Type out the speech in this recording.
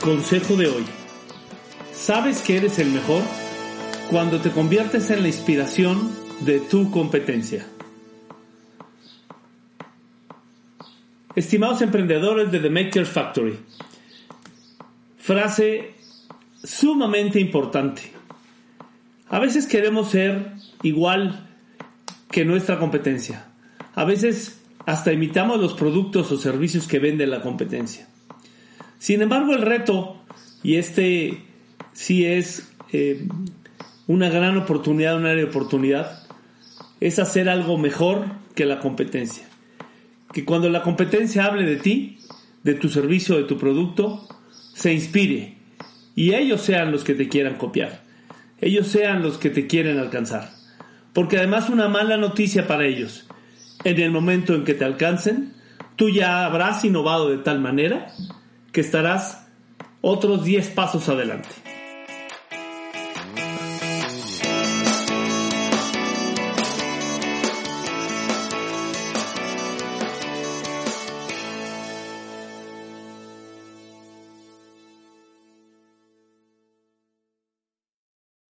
Consejo de hoy. ¿Sabes que eres el mejor? Cuando te conviertes en la inspiración de tu competencia. Estimados emprendedores de The Maker Factory, frase sumamente importante. A veces queremos ser igual que nuestra competencia. A veces hasta imitamos los productos o servicios que vende la competencia. Sin embargo, el reto, y este sí es eh, una gran oportunidad, un área de oportunidad, es hacer algo mejor que la competencia. Que cuando la competencia hable de ti, de tu servicio, de tu producto, se inspire y ellos sean los que te quieran copiar. Ellos sean los que te quieren alcanzar. Porque además una mala noticia para ellos, en el momento en que te alcancen, tú ya habrás innovado de tal manera que estarás otros 10 pasos adelante.